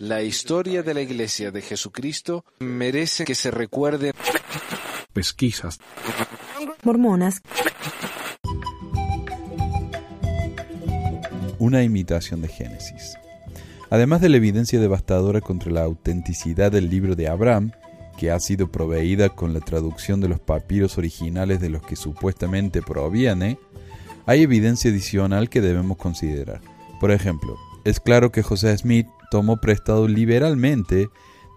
La historia de la Iglesia de Jesucristo merece que se recuerde. Pesquisas. Mormonas. Una imitación de Génesis. Además de la evidencia devastadora contra la autenticidad del libro de Abraham, que ha sido proveída con la traducción de los papiros originales de los que supuestamente proviene, hay evidencia adicional que debemos considerar. Por ejemplo, es claro que José Smith tomó prestado liberalmente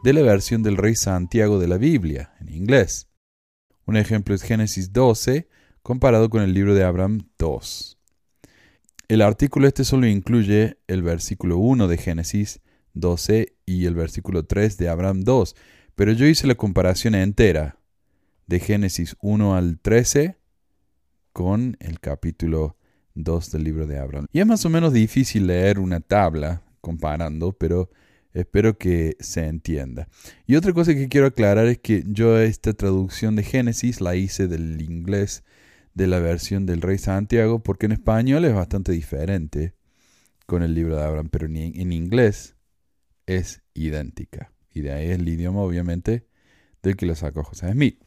de la versión del rey Santiago de la Biblia, en inglés. Un ejemplo es Génesis 12, comparado con el libro de Abraham 2. El artículo este solo incluye el versículo 1 de Génesis 12 y el versículo 3 de Abraham 2, pero yo hice la comparación entera de Génesis 1 al 13 con el capítulo 2 del libro de Abraham. Y es más o menos difícil leer una tabla comparando, pero espero que se entienda. Y otra cosa que quiero aclarar es que yo esta traducción de Génesis la hice del inglés de la versión del Rey Santiago, porque en español es bastante diferente con el libro de Abraham, pero en inglés es idéntica. Y de ahí es el idioma, obviamente, del que lo sacó José Smith.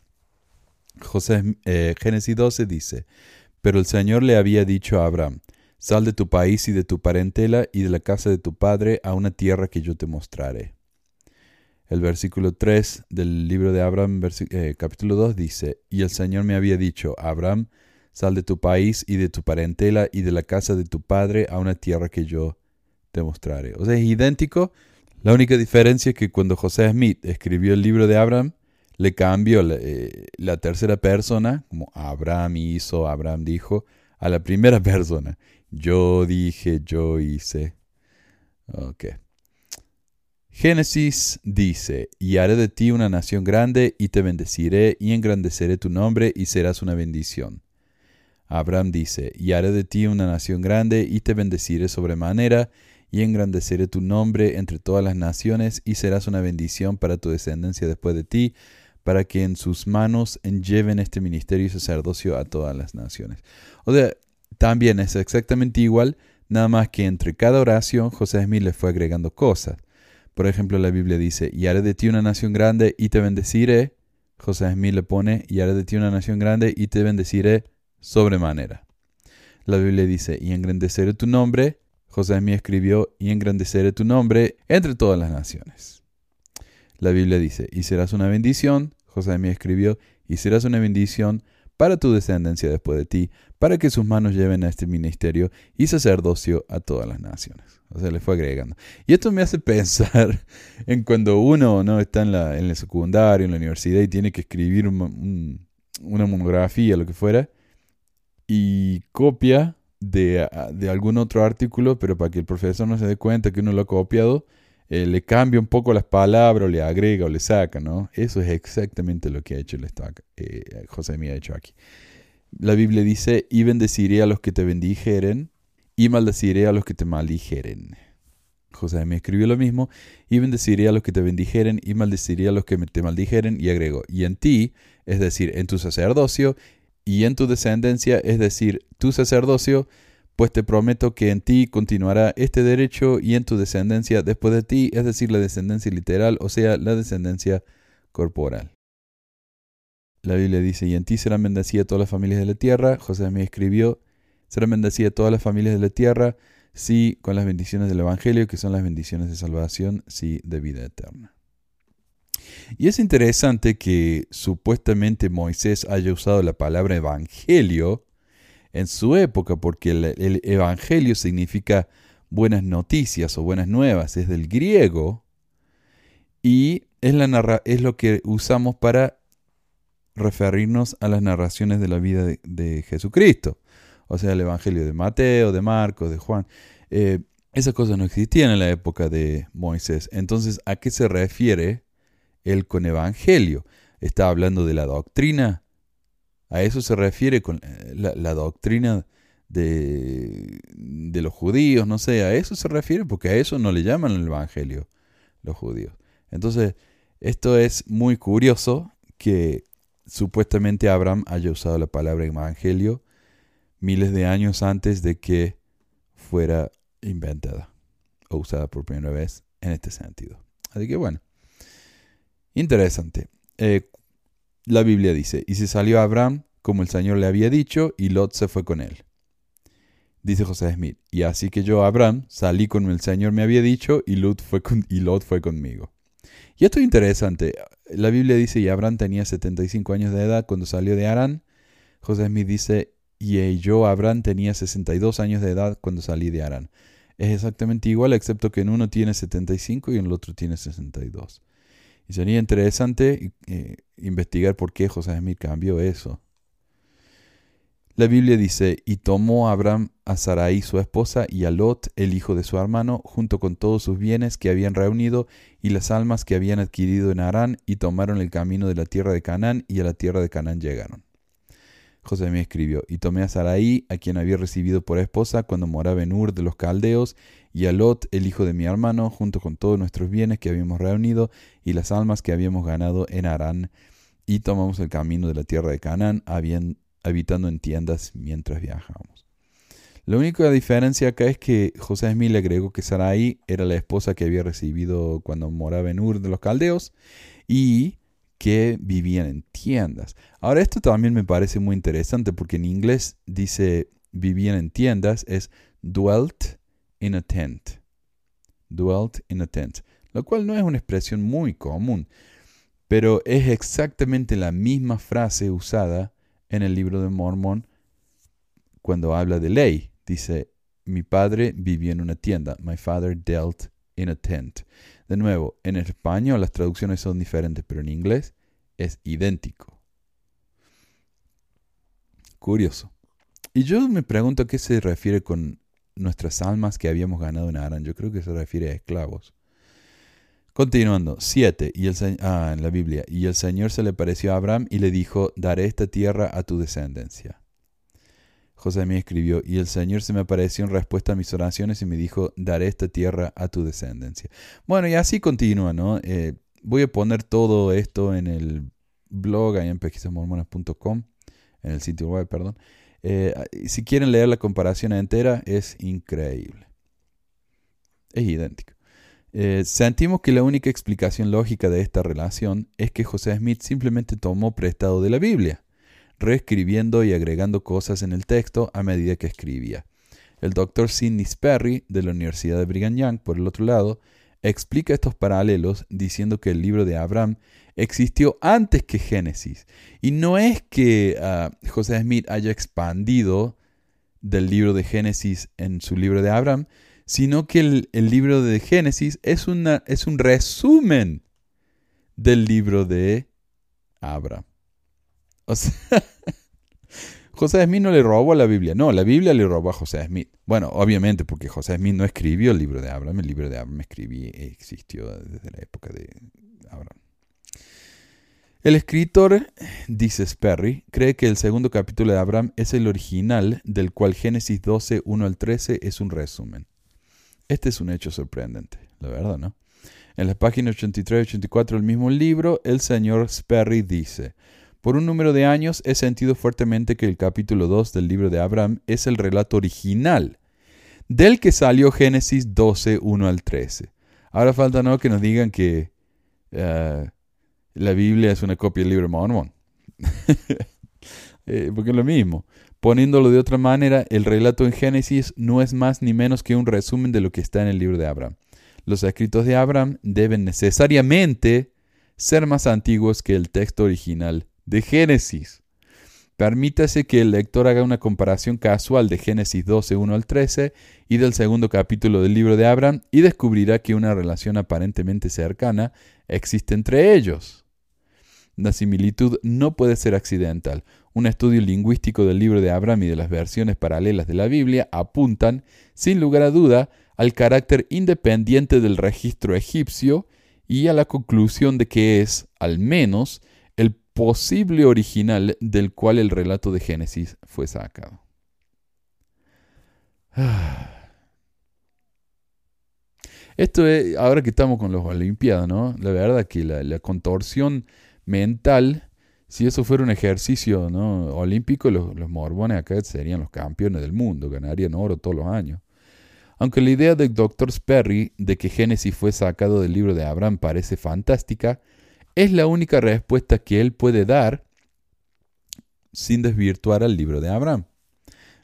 José, eh, Génesis 12 dice, pero el Señor le había dicho a Abraham, sal de tu país y de tu parentela y de la casa de tu padre a una tierra que yo te mostraré. El versículo 3 del libro de Abraham, eh, capítulo 2, dice, y el Señor me había dicho, Abraham, sal de tu país y de tu parentela y de la casa de tu padre a una tierra que yo te mostraré. O sea, es idéntico. La única diferencia es que cuando José Smith escribió el libro de Abraham, le cambió eh, la, tercera persona, como Abraham hizo, Abraham dijo, a la primera persona. Yo dije, yo hice. Ok. Génesis dice, y haré de ti una nación grande, y te bendeciré, y engrandeceré tu nombre, y serás una bendición. Abraham dice, y haré de ti una nación grande, y te bendeciré sobremanera, y engrandeceré tu nombre entre todas las naciones, y serás una bendición para tu descendencia después de ti, para que en sus manos lleven este ministerio y sacerdocio a todas las naciones. O sea, también es exactamente igual, nada más que entre cada oración José Smith le fue agregando cosas. Por ejemplo, la Biblia dice, y haré de ti una nación grande y te bendeciré. José Smith le pone, y haré de ti una nación grande y te bendeciré sobremanera. La Biblia dice, y engrandeceré tu nombre. José Smith escribió, y engrandeceré tu nombre entre todas las naciones. La Biblia dice, y serás una bendición, José me escribió, y serás una bendición para tu descendencia después de ti, para que sus manos lleven a este ministerio y sacerdocio a todas las naciones. O sea, le fue agregando. Y esto me hace pensar en cuando uno no está en la, en el secundario, en la universidad, y tiene que escribir una monografía, lo que fuera, y copia de, de algún otro artículo, pero para que el profesor no se dé cuenta que uno lo ha copiado, eh, le cambia un poco las palabras, o le agrega o le saca, ¿no? Eso es exactamente lo que ha hecho el eh, José me ha hecho aquí. La Biblia dice, y bendeciré a los que te bendijeren, y maldeciré a los que te maldijeren. José me escribió lo mismo, y bendeciré a los que te bendijeren, y maldeciré a los que te maldijeren, y agregó, y en ti, es decir, en tu sacerdocio, y en tu descendencia, es decir, tu sacerdocio, pues te prometo que en ti continuará este derecho y en tu descendencia después de ti, es decir, la descendencia literal, o sea, la descendencia corporal. La Biblia dice, y en ti serán bendecidas todas las familias de la tierra. José me escribió, serán bendecidas todas las familias de la tierra, sí, con las bendiciones del Evangelio, que son las bendiciones de salvación, sí, de vida eterna. Y es interesante que supuestamente Moisés haya usado la palabra evangelio en su época, porque el, Evangelio significa buenas noticias o buenas nuevas, es del griego, y es, lo que usamos para referirnos a las narraciones de la vida de, Jesucristo. O sea, el Evangelio de Mateo, de Marcos, de Juan. Eh, esas cosas no existían en la época de Moisés. Entonces, ¿a qué se refiere él con Evangelio? ¿Está hablando de la doctrina? A eso se refiere eh, la, doctrina de, de, los judíos, no sé, a eso se refiere porque a eso no le llaman el Evangelio los judíos. Entonces, esto es muy curioso que supuestamente Abraham haya usado la palabra Evangelio miles de años antes de que fuera inventada o usada por primera vez en este sentido. Así que bueno, interesante. Eh, la Biblia dice, y se salió Abraham como el Señor le había dicho, y Lot se fue con él. Dice José Smith, y así que yo, Abraham, salí como el Señor me había dicho, y Lot fue, y Lot fue conmigo. Y esto es interesante. La Biblia dice, y Abraham tenía 75 años de edad cuando salió de Arán. José Smith dice, y yo, Abraham, tenía 62 años de edad cuando salí de Arán. Es exactamente igual, excepto que en uno tiene 75 y en el otro tiene 62. Y sería interesante eh, investigar por qué José Smith cambió eso. La Biblia dice, y tomó Abraham a Sarai su esposa y a Lot, el hijo de su hermano, junto con todos sus bienes que habían reunido y las almas que habían adquirido en Arán, y tomaron el camino de la tierra de Canaán, y a la tierra de Canaán llegaron. José escribió, y tomé a Sarai, a quien había recibido por esposa cuando moraba en Ur de los Caldeos, y a Lot, el hijo de mi hermano, junto con todos nuestros bienes que habíamos reunido, y las almas que habíamos ganado en Arán, y tomamos el camino de la tierra de Canaán, habitando en tiendas mientras viajábamos. La única diferencia acá es que José Smith le agregó que Sarai era la esposa que había recibido cuando moraba en Ur de los Caldeos y que vivían en tiendas. Ahora esto también me parece muy interesante porque en inglés dice vivían en tiendas es dwelt in a tent. Dwelt in a tent. Lo cual no es una expresión muy común, pero es exactamente la misma frase usada en el libro de Mormón cuando habla de ley. Dice, mi padre vivió en una tienda. My father dealt in a tent. De nuevo, en español las traducciones son diferentes, pero en inglés es idéntico. Curioso. Y yo me pregunto a qué se refiere con nuestras almas que habíamos ganado en Aran. Yo creo que se refiere a esclavos. Continuando, 7. Y el, ah, en la Biblia. Y el Señor se le pareció a Abraham y le dijo, daré esta tierra a tu descendencia. José escribió, y el Señor se me apareció en respuesta a mis oraciones y me dijo, daré esta tierra a tu descendencia. Bueno, y así continúa, ¿no? Eh, voy a poner todo esto en el blog, ahí en pesquisasmormonas.com, en el sitio web, perdón. Eh, si quieren leer la comparación entera, es increíble. Es idéntico. Eh, sentimos que la única explicación lógica de esta relación es que José Smith simplemente tomó prestado de la Biblia, reescribiendo y agregando cosas en el texto a medida que escribía. El doctor Sidney Sperry, de la Universidad de Brigham Young, por el otro lado, explica estos paralelos diciendo que el libro de Abraham existió antes que Génesis. Y no es que ah, José Smith haya expandido del libro de Génesis en su libro de Abraham, sino que el, libro de Génesis es, una, es un resumen del libro de Abraham. O sea, José Smith no le robó la Biblia, no, la Biblia le robó a José Smith. Bueno, obviamente porque José Smith no escribió el libro de Abraham, el libro de Abraham escribí, existió desde la época de Abraham. El escritor, dice Sperry, cree que el segundo capítulo de Abraham es el original, del cual Génesis 12, 1 al 13 es un resumen. Este es un hecho sorprendente, la verdad, ¿no? En las páginas 83 y 84 del mismo libro, el señor Sperry dice, por un número de años he sentido fuertemente que el capítulo 2 del libro de Abraham es el relato original, del que salió Génesis 12, 1 al 13. Ahora falta no que nos digan que eh, la Biblia es una copia del libro de Mormón. Eh, porque es lo mismo. Poniéndolo de otra manera, el relato en Génesis no es más ni menos que un resumen de lo que está en el libro de Abraham. Los escritos de Abraham deben necesariamente ser más antiguos que el texto original de Génesis. Permítase que el lector haga una comparación casual de Génesis 12, 1 al 13 y del segundo capítulo del libro de Abraham y descubrirá que una relación aparentemente cercana existe entre ellos. La similitud no puede ser accidental. Un estudio lingüístico del libro de Abraham y de las versiones paralelas de la Biblia apuntan, sin lugar a duda, al carácter independiente del registro egipcio y a la conclusión de que es, al menos, posible original del cual el relato de Génesis fue sacado. Esto es, ahora que estamos con los Olimpiadas, ¿no? La verdad que la, contorsión mental si eso fuera un ejercicio ¿no? olímpico, los, mormones acá serían los campeones del mundo, ganarían oro todos los años. Aunque la idea del Dr. Sperry de que Génesis fue sacado del libro de Abraham parece fantástica, es la única respuesta que él puede dar sin desvirtuar al libro de Abraham.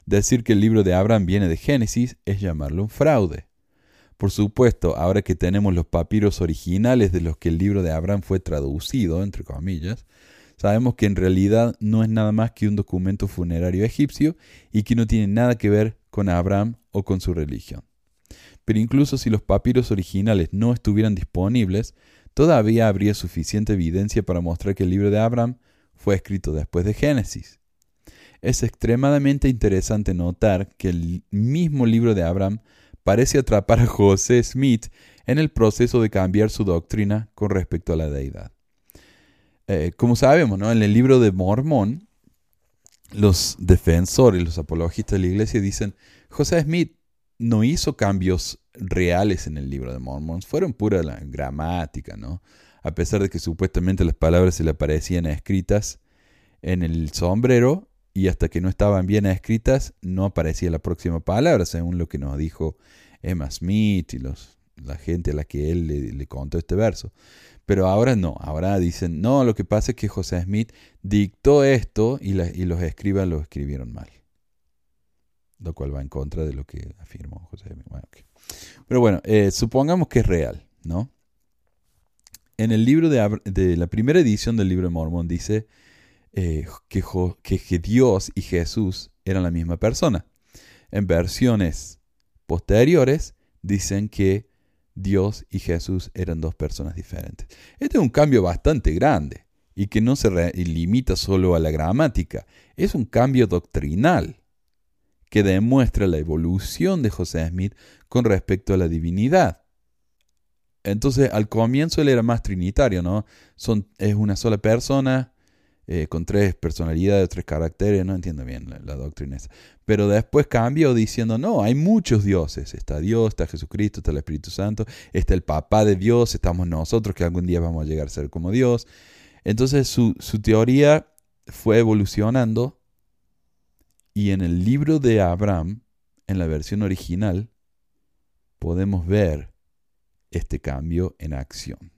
Decir que el libro de Abraham viene de Génesis es llamarlo un fraude. Por supuesto, ahora que tenemos los papiros originales de los que el libro de Abraham fue traducido, entre comillas, sabemos que en realidad no es nada más que un documento funerario egipcio y que no tiene nada que ver con Abraham o con su religión. Pero incluso si los papiros originales no estuvieran disponibles, todavía habría suficiente evidencia para mostrar que el libro de Abraham fue escrito después de Génesis. Es extremadamente interesante notar que el mismo libro de Abraham parece atrapar a José Smith en el proceso de cambiar su doctrina con respecto a la deidad. Eh, como sabemos, ¿no? en el libro de Mormón, los defensores, los apologistas de la iglesia dicen, José Smith no hizo cambios reales en el libro de Mormón, fueron pura la gramática, ¿no? A pesar de que supuestamente las palabras se le aparecían escritas en el sombrero y hasta que no estaban bien escritas no aparecía la próxima palabra, según lo que nos dijo Emma Smith y los, la gente a la que él le, contó este verso. Pero ahora no, ahora dicen, no, lo que pasa es que José Smith dictó esto y, los escribas lo escribieron mal. Lo cual va en contra de lo que afirmó José Smith. Pero bueno, eh, supongamos que es real, ¿no? En el libro de la primera edición del libro de Mormón dice eh, que, que Dios y Jesús eran la misma persona. En versiones posteriores dicen que Dios y Jesús eran dos personas diferentes. Este es un cambio bastante grande y que no se limita solo a la gramática, es un cambio doctrinal que demuestra la evolución de José Smith con respecto a la divinidad. Entonces, al comienzo él era más trinitario, ¿no? Es una sola persona, eh, con tres personalidades, tres caracteres, no entiendo bien la, doctrina esa. Pero después cambió diciendo, no, hay muchos dioses. Está Dios, está Jesucristo, está el Espíritu Santo, está el Papá de Dios, estamos nosotros que algún día vamos a llegar a ser como Dios. Entonces su teoría fue evolucionando y en el libro de Abraham, en la versión original, podemos ver este cambio en acción.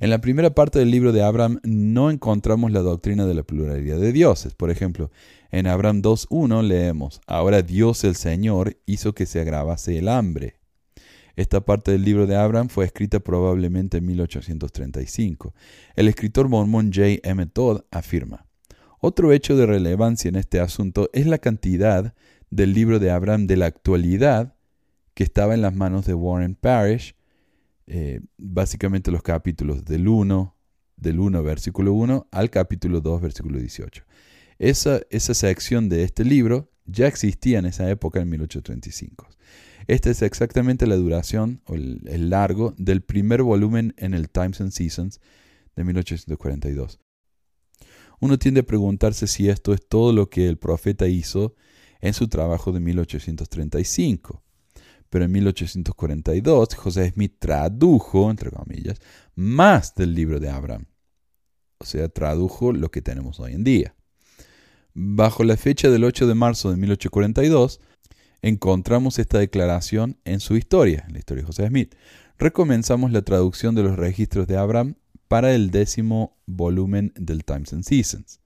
En la primera parte del libro de Abraham no encontramos la doctrina de la pluralidad de dioses. Por ejemplo, en Abraham 2.1 leemos, Ahora Dios el Señor hizo que se agravase el hambre. Esta parte del libro de Abraham fue escrita probablemente en 1835. El escritor mormón J. M. Todd afirma, Otro hecho de relevancia en este asunto es la cantidad del libro de Abraham de la actualidad que estaba en las manos de Warren Parrish eh, básicamente los capítulos del 1, del 1 versículo 1 al capítulo 2 versículo 18. Esa, esa sección de este libro ya existía en esa época, en 1835. Esta es exactamente la duración o el, el largo del primer volumen en el Times and Seasons de 1842. Uno tiende a preguntarse si esto es todo lo que el profeta hizo en su trabajo de 1835 pero en 1842 José Smith tradujo, entre comillas, más del libro de Abraham. O sea, tradujo lo que tenemos hoy en día. Bajo la fecha del 8 de marzo de 1842, encontramos esta declaración en su historia, en la historia de José Smith. Recomenzamos la traducción de los registros de Abraham para el décimo volumen del Times and Seasons.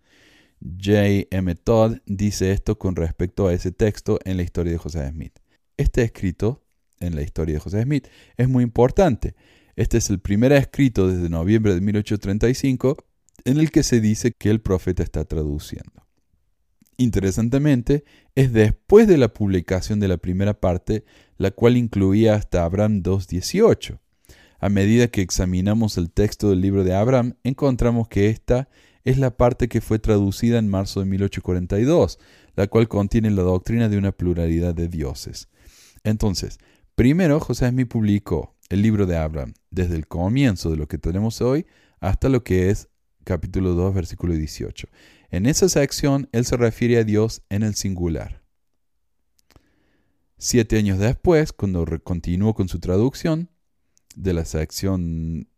J. M. Todd dice esto con respecto a ese texto en la historia de José Smith. Este escrito en la historia de José Smith es muy importante. Este es el primer escrito desde noviembre de 1835 en el que se dice que el profeta está traduciendo. Interesantemente, es después de la publicación de la primera parte, la cual incluía hasta Abraham 2.18. A medida que examinamos el texto del libro de Abraham, encontramos que esta es la parte que fue traducida en marzo de 1842, la cual contiene la doctrina de una pluralidad de dioses. Entonces, primero José Smith publicó el libro de Abraham desde el comienzo de lo que tenemos hoy hasta lo que es capítulo 2, versículo 18. En esa sección, él se refiere a Dios en el singular. Siete años después, cuando continuó con su traducción de la sección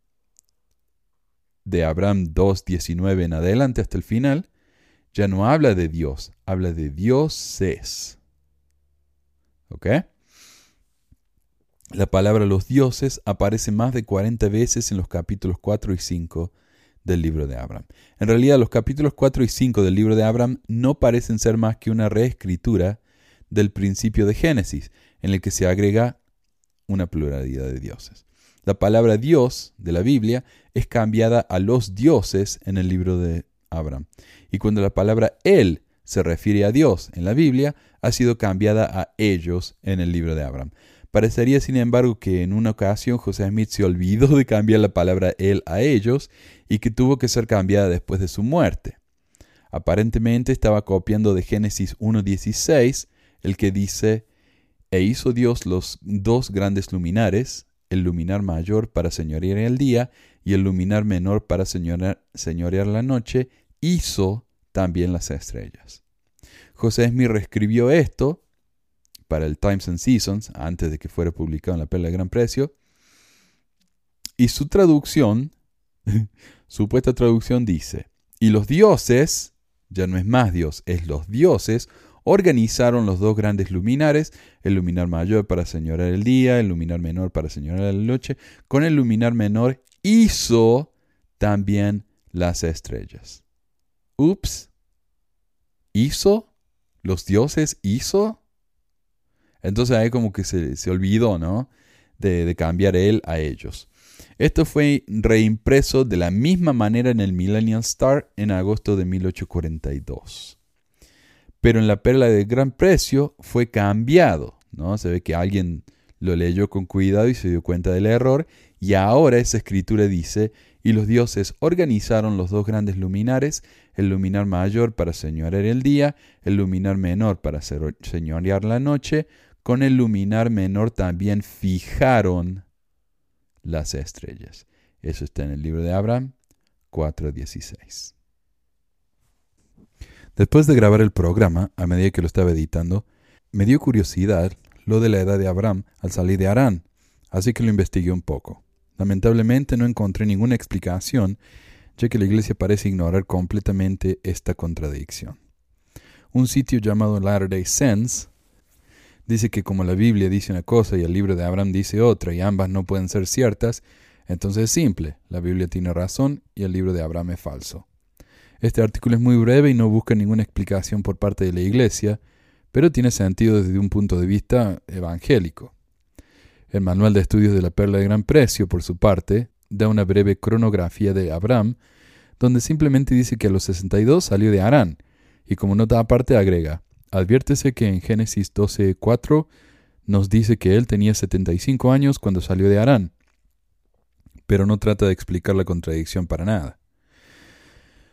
de Abraham 2.19 en adelante hasta el final, ya no habla de Dios, habla de dioses. ¿Ok? La palabra los dioses aparece más de 40 veces en los capítulos 4 y 5 del libro de Abraham. En realidad los capítulos 4 y 5 del libro de Abraham no parecen ser más que una reescritura del principio de Génesis, en el que se agrega una pluralidad de dioses. La palabra Dios de la Biblia es cambiada a los dioses en el libro de Abraham. Y cuando la palabra Él se refiere a Dios en la Biblia, ha sido cambiada a ellos en el libro de Abraham. Parecería, sin embargo, que en una ocasión José Smith se olvidó de cambiar la palabra él a ellos y que tuvo que ser cambiada después de su muerte. Aparentemente estaba copiando de Génesis 1.16, el que dice, e hizo Dios los dos grandes luminares, el luminar mayor para señorear el día y el luminar menor para señorear, la noche, hizo también las estrellas. José Smith reescribió esto para el Times and Seasons, antes de que fuera publicado en la Perla de Gran Precio. Y su traducción, supuesta traducción dice, y los dioses, ya no es más Dios, es los dioses, organizaron los dos grandes luminares, el luminar mayor para señorar el día, el luminar menor para señorar la noche, con el luminar menor hizo también las estrellas. Ups. ¿Hizo? ¿Los dioses hizo? Entonces ahí como que se, olvidó, ¿no? De, de, cambiar él a ellos. Esto fue reimpreso de la misma manera en el Millennial Star en agosto de 1842. Pero en la perla de gran precio fue cambiado, ¿no? Se ve que alguien lo leyó con cuidado y se dio cuenta del error, y ahora esa escritura dice, y los dioses organizaron los dos grandes luminares, el luminar mayor para señorear el día, el luminar menor para señorear la noche, con el luminar menor también fijaron las estrellas. Eso está en el libro de Abraham 4.16. Después de grabar el programa, a medida que lo estaba editando, me dio curiosidad lo de la edad de Abraham al salir de Arán, así que lo investigué un poco. Lamentablemente no encontré ninguna explicación, ya que la iglesia parece ignorar completamente esta contradicción. Un sitio llamado Latter Day Sense dice que como la Biblia dice una cosa y el libro de Abraham dice otra y ambas no pueden ser ciertas, entonces es simple, la Biblia tiene razón y el libro de Abraham es falso. Este artículo es muy breve y no busca ninguna explicación por parte de la Iglesia, pero tiene sentido desde un punto de vista evangélico. El Manual de Estudios de la Perla de Gran Precio, por su parte, da una breve cronografía de Abraham, donde simplemente dice que a los 62 salió de Arán, y como nota aparte agrega, Adviértese que en Génesis 12:4 nos dice que él tenía 75 años cuando salió de Arán, pero no trata de explicar la contradicción para nada.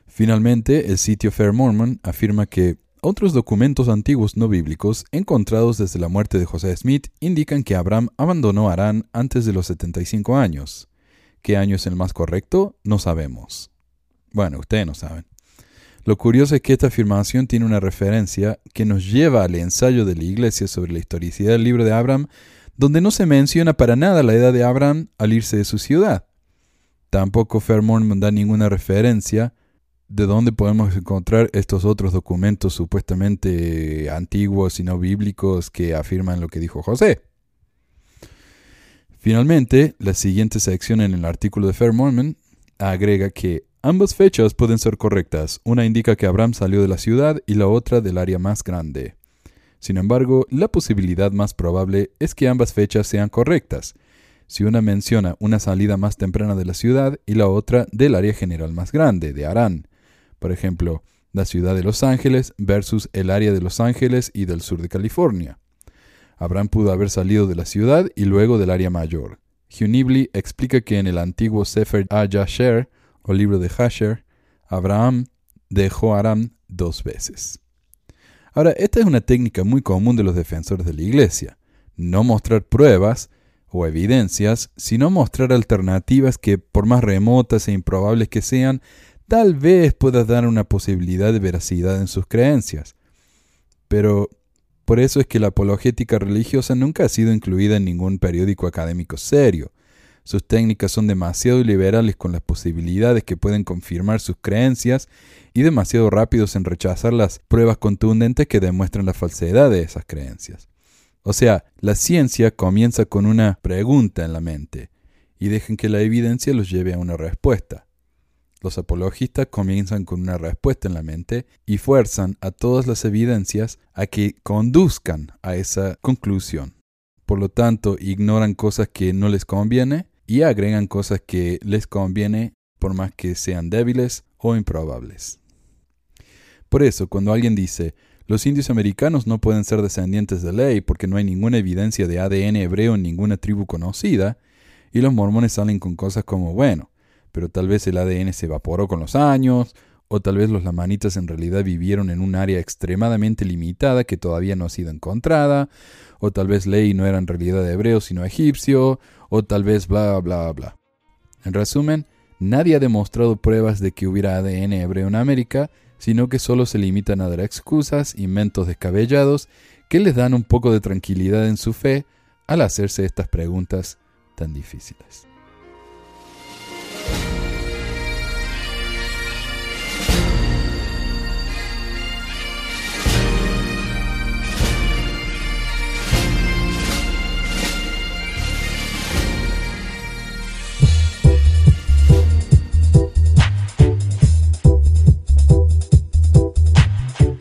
Finalmente, el sitio Fair Mormon afirma que otros documentos antiguos no bíblicos encontrados desde la muerte de José Smith indican que Abraham abandonó Arán antes de los 75 años. ¿Qué año es el más correcto? No sabemos. Bueno, ustedes no saben. Lo curioso es que esta afirmación tiene una referencia que nos lleva al ensayo de la Iglesia sobre la historicidad del libro de Abraham, donde no se menciona para nada la edad de Abraham al irse de su ciudad. Tampoco Fairmont da ninguna referencia de dónde podemos encontrar estos otros documentos supuestamente antiguos y no bíblicos que afirman lo que dijo José. Finalmente, la siguiente sección en el artículo de Fairmont agrega que Ambas fechas pueden ser correctas. Una indica que Abraham salió de la ciudad y la otra del área más grande. Sin embargo, la posibilidad más probable es que ambas fechas sean correctas. Si una menciona una salida más temprana de la ciudad y la otra del área general más grande, de Arán. Por ejemplo, la ciudad de Los Ángeles versus el área de Los Ángeles y del sur de California. Abraham pudo haber salido de la ciudad y luego del área mayor. Hugh explica que en el antiguo Sefer HaYasher, o libro de Hasher, Abraham dejó Aram dos veces. Ahora, esta es una técnica muy común de los defensores de la Iglesia. No mostrar pruebas o evidencias, sino mostrar alternativas que, por más remotas e improbables que sean, tal vez puedan dar una posibilidad de veracidad en sus creencias. Pero por eso es que la apologética religiosa nunca ha sido incluida en ningún periódico académico serio. Sus técnicas son demasiado liberales con las posibilidades que pueden confirmar sus creencias y demasiado rápidos en rechazar las pruebas contundentes que demuestran la falsedad de esas creencias. O sea, la ciencia comienza con una pregunta en la mente y dejan que la evidencia los lleve a una respuesta. Los apologistas comienzan con una respuesta en la mente y fuerzan a todas las evidencias a que conduzcan a esa conclusión. Por lo tanto, ignoran cosas que no les conviene y agregan cosas que les conviene por más que sean débiles o improbables. Por eso, cuando alguien dice, los indios americanos no pueden ser descendientes de ley porque no hay ninguna evidencia de ADN hebreo en ninguna tribu conocida, y los mormones salen con cosas como, bueno, pero tal vez el ADN se evaporó con los años, o tal vez los lamanitas en realidad vivieron en un área extremadamente limitada que todavía no ha sido encontrada, o tal vez Ley no era en realidad hebreo sino egipcio, o tal vez bla bla bla. En resumen, nadie ha demostrado pruebas de que hubiera ADN hebreo en América, sino que solo se limitan a dar excusas, inventos descabellados, que les dan un poco de tranquilidad en su fe al hacerse estas preguntas tan difíciles.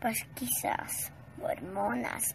Pues quizás hormonas.